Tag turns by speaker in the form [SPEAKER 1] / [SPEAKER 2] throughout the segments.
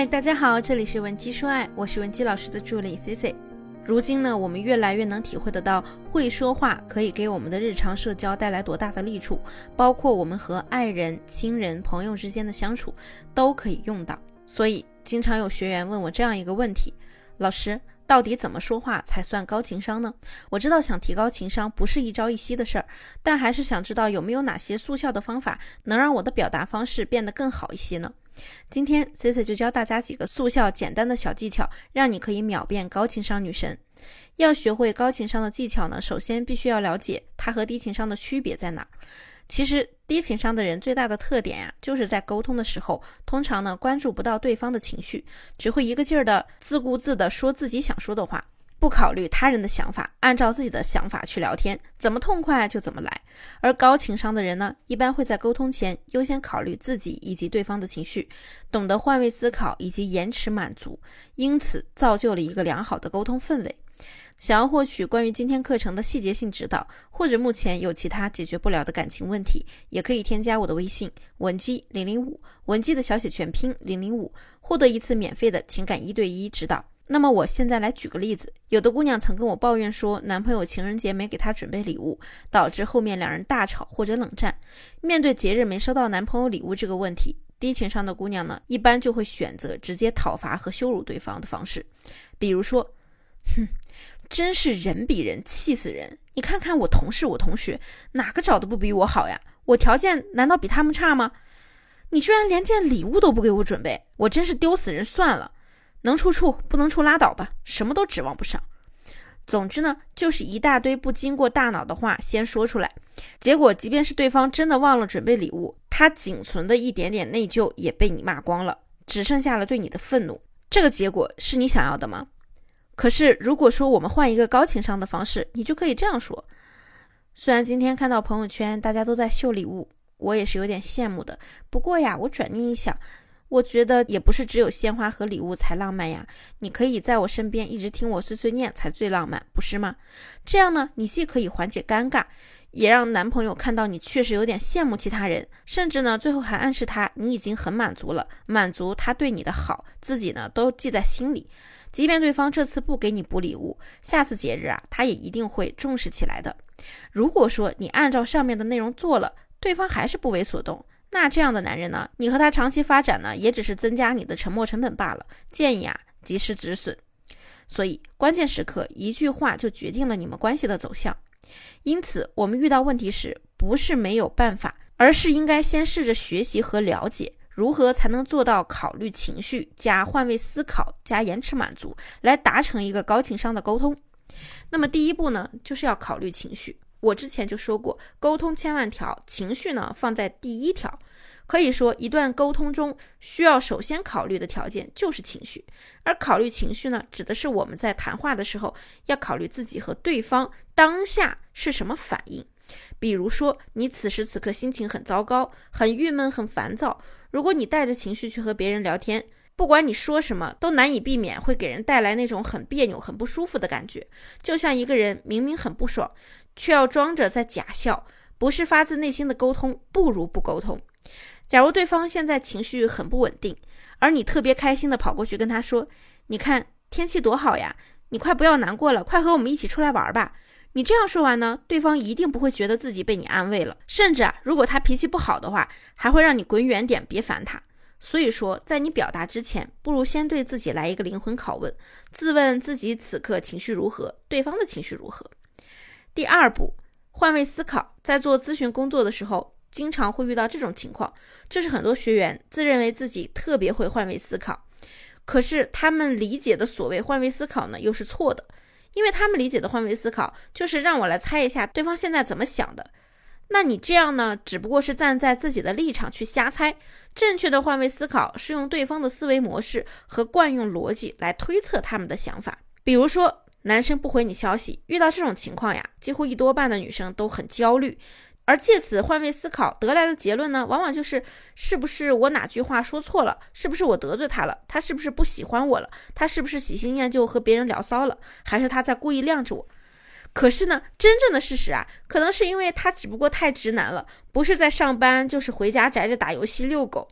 [SPEAKER 1] 嗨，大家好，这里是文姬说爱，我是文姬老师的助理 C C。如今呢，我们越来越能体会得到，会说话可以给我们的日常社交带来多大的利处，包括我们和爱人、亲人、朋友之间的相处都可以用到。所以，经常有学员问我这样一个问题：老师。到底怎么说话才算高情商呢？我知道想提高情商不是一朝一夕的事儿，但还是想知道有没有哪些速效的方法能让我的表达方式变得更好一些呢？今天 C C 就教大家几个速效简单的小技巧，让你可以秒变高情商女神。要学会高情商的技巧呢，首先必须要了解它和低情商的区别在哪。其实低情商的人最大的特点呀，就是在沟通的时候，通常呢关注不到对方的情绪，只会一个劲儿的自顾自的说自己想说的话，不考虑他人的想法，按照自己的想法去聊天，怎么痛快就怎么来。而高情商的人呢，一般会在沟通前优先考虑自己以及对方的情绪，懂得换位思考以及延迟满足，因此造就了一个良好的沟通氛围。想要获取关于今天课程的细节性指导，或者目前有其他解决不了的感情问题，也可以添加我的微信文姬零零五，文姬的小写全拼零零五，获得一次免费的情感一对一指导。那么我现在来举个例子，有的姑娘曾跟我抱怨说，男朋友情人节没给她准备礼物，导致后面两人大吵或者冷战。面对节日没收到男朋友礼物这个问题，低情商的姑娘呢，一般就会选择直接讨伐和羞辱对方的方式，比如说，哼。真是人比人气死人！你看看我同事、我同学，哪个找的不比我好呀？我条件难道比他们差吗？你居然连件礼物都不给我准备，我真是丢死人算了！能处处，不能处拉倒吧，什么都指望不上。总之呢，就是一大堆不经过大脑的话先说出来，结果即便是对方真的忘了准备礼物，他仅存的一点点内疚也被你骂光了，只剩下了对你的愤怒。这个结果是你想要的吗？可是，如果说我们换一个高情商的方式，你就可以这样说：虽然今天看到朋友圈大家都在秀礼物，我也是有点羡慕的。不过呀，我转念一想，我觉得也不是只有鲜花和礼物才浪漫呀。你可以在我身边一直听我碎碎念才最浪漫，不是吗？这样呢，你既可以缓解尴尬，也让男朋友看到你确实有点羡慕其他人，甚至呢，最后还暗示他你已经很满足了，满足他对你的好，自己呢都记在心里。即便对方这次不给你补礼物，下次节日啊，他也一定会重视起来的。如果说你按照上面的内容做了，对方还是不为所动，那这样的男人呢，你和他长期发展呢，也只是增加你的沉没成本罢了。建议啊，及时止损。所以关键时刻，一句话就决定了你们关系的走向。因此，我们遇到问题时，不是没有办法，而是应该先试着学习和了解。如何才能做到考虑情绪加换位思考加延迟满足，来达成一个高情商的沟通？那么第一步呢，就是要考虑情绪。我之前就说过，沟通千万条，情绪呢放在第一条。可以说，一段沟通中需要首先考虑的条件就是情绪。而考虑情绪呢，指的是我们在谈话的时候要考虑自己和对方当下是什么反应。比如说，你此时此刻心情很糟糕，很郁闷，很烦躁。如果你带着情绪去和别人聊天，不管你说什么，都难以避免会给人带来那种很别扭、很不舒服的感觉。就像一个人明明很不爽，却要装着在假笑，不是发自内心的沟通，不如不沟通。假如对方现在情绪很不稳定，而你特别开心的跑过去跟他说：“你看天气多好呀，你快不要难过了，快和我们一起出来玩吧。”你这样说完呢，对方一定不会觉得自己被你安慰了，甚至啊，如果他脾气不好的话，还会让你滚远点，别烦他。所以说，在你表达之前，不如先对自己来一个灵魂拷问，自问自己此刻情绪如何，对方的情绪如何。第二步，换位思考。在做咨询工作的时候，经常会遇到这种情况，就是很多学员自认为自己特别会换位思考，可是他们理解的所谓换位思考呢，又是错的。因为他们理解的换位思考，就是让我来猜一下对方现在怎么想的。那你这样呢，只不过是站在自己的立场去瞎猜。正确的换位思考是用对方的思维模式和惯用逻辑来推测他们的想法。比如说，男生不回你消息，遇到这种情况呀，几乎一多半的女生都很焦虑。而借此换位思考得来的结论呢，往往就是是不是我哪句话说错了？是不是我得罪他了？他是不是不喜欢我了？他是不是喜新厌旧和别人聊骚了？还是他在故意晾着我？可是呢，真正的事实啊，可能是因为他只不过太直男了，不是在上班，就是回家宅着打游戏、遛狗。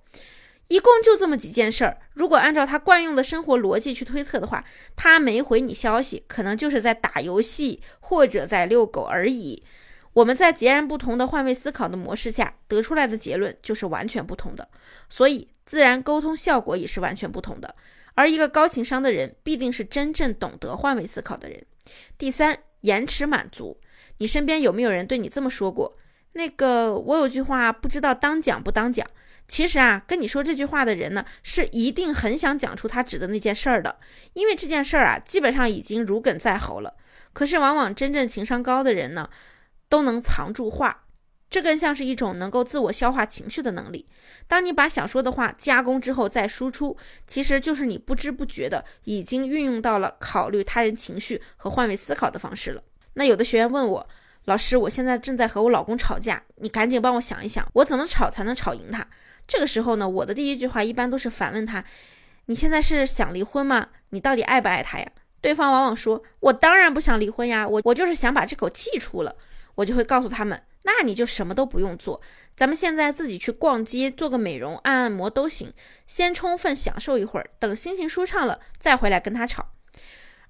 [SPEAKER 1] 一共就这么几件事儿。如果按照他惯用的生活逻辑去推测的话，他没回你消息，可能就是在打游戏或者在遛狗而已。我们在截然不同的换位思考的模式下得出来的结论就是完全不同的，所以自然沟通效果也是完全不同的。而一个高情商的人，必定是真正懂得换位思考的人。第三，延迟满足。你身边有没有人对你这么说过？那个，我有句话不知道当讲不当讲。其实啊，跟你说这句话的人呢，是一定很想讲出他指的那件事儿的，因为这件事儿啊，基本上已经如鲠在喉了。可是，往往真正情商高的人呢，都能藏住话，这更像是一种能够自我消化情绪的能力。当你把想说的话加工之后再输出，其实就是你不知不觉的已经运用到了考虑他人情绪和换位思考的方式了。那有的学员问我，老师，我现在正在和我老公吵架，你赶紧帮我想一想，我怎么吵才能吵赢他？这个时候呢，我的第一句话一般都是反问他：“你现在是想离婚吗？你到底爱不爱他呀？”对方往往说：“我当然不想离婚呀，我我就是想把这口气出了。”我就会告诉他们：“那你就什么都不用做，咱们现在自己去逛街，做个美容、按按摩都行，先充分享受一会儿，等心情舒畅了再回来跟他吵。”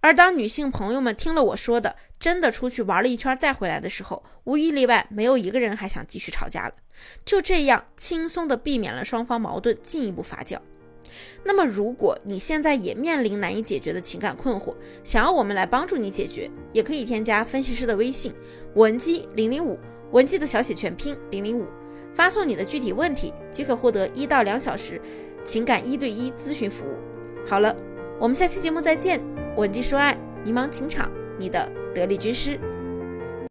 [SPEAKER 1] 而当女性朋友们听了我说的，真的出去玩了一圈再回来的时候，无一例外，没有一个人还想继续吵架了。就这样轻松地避免了双方矛盾进一步发酵。那么，如果你现在也面临难以解决的情感困惑，想要我们来帮助你解决，也可以添加分析师的微信文姬零零五，文姬的小写全拼零零五，发送你的具体问题，即可获得一到两小时情感一对一咨询服务。好了，我们下期节目再见。稳技说爱，迷茫情场，你的得力军师。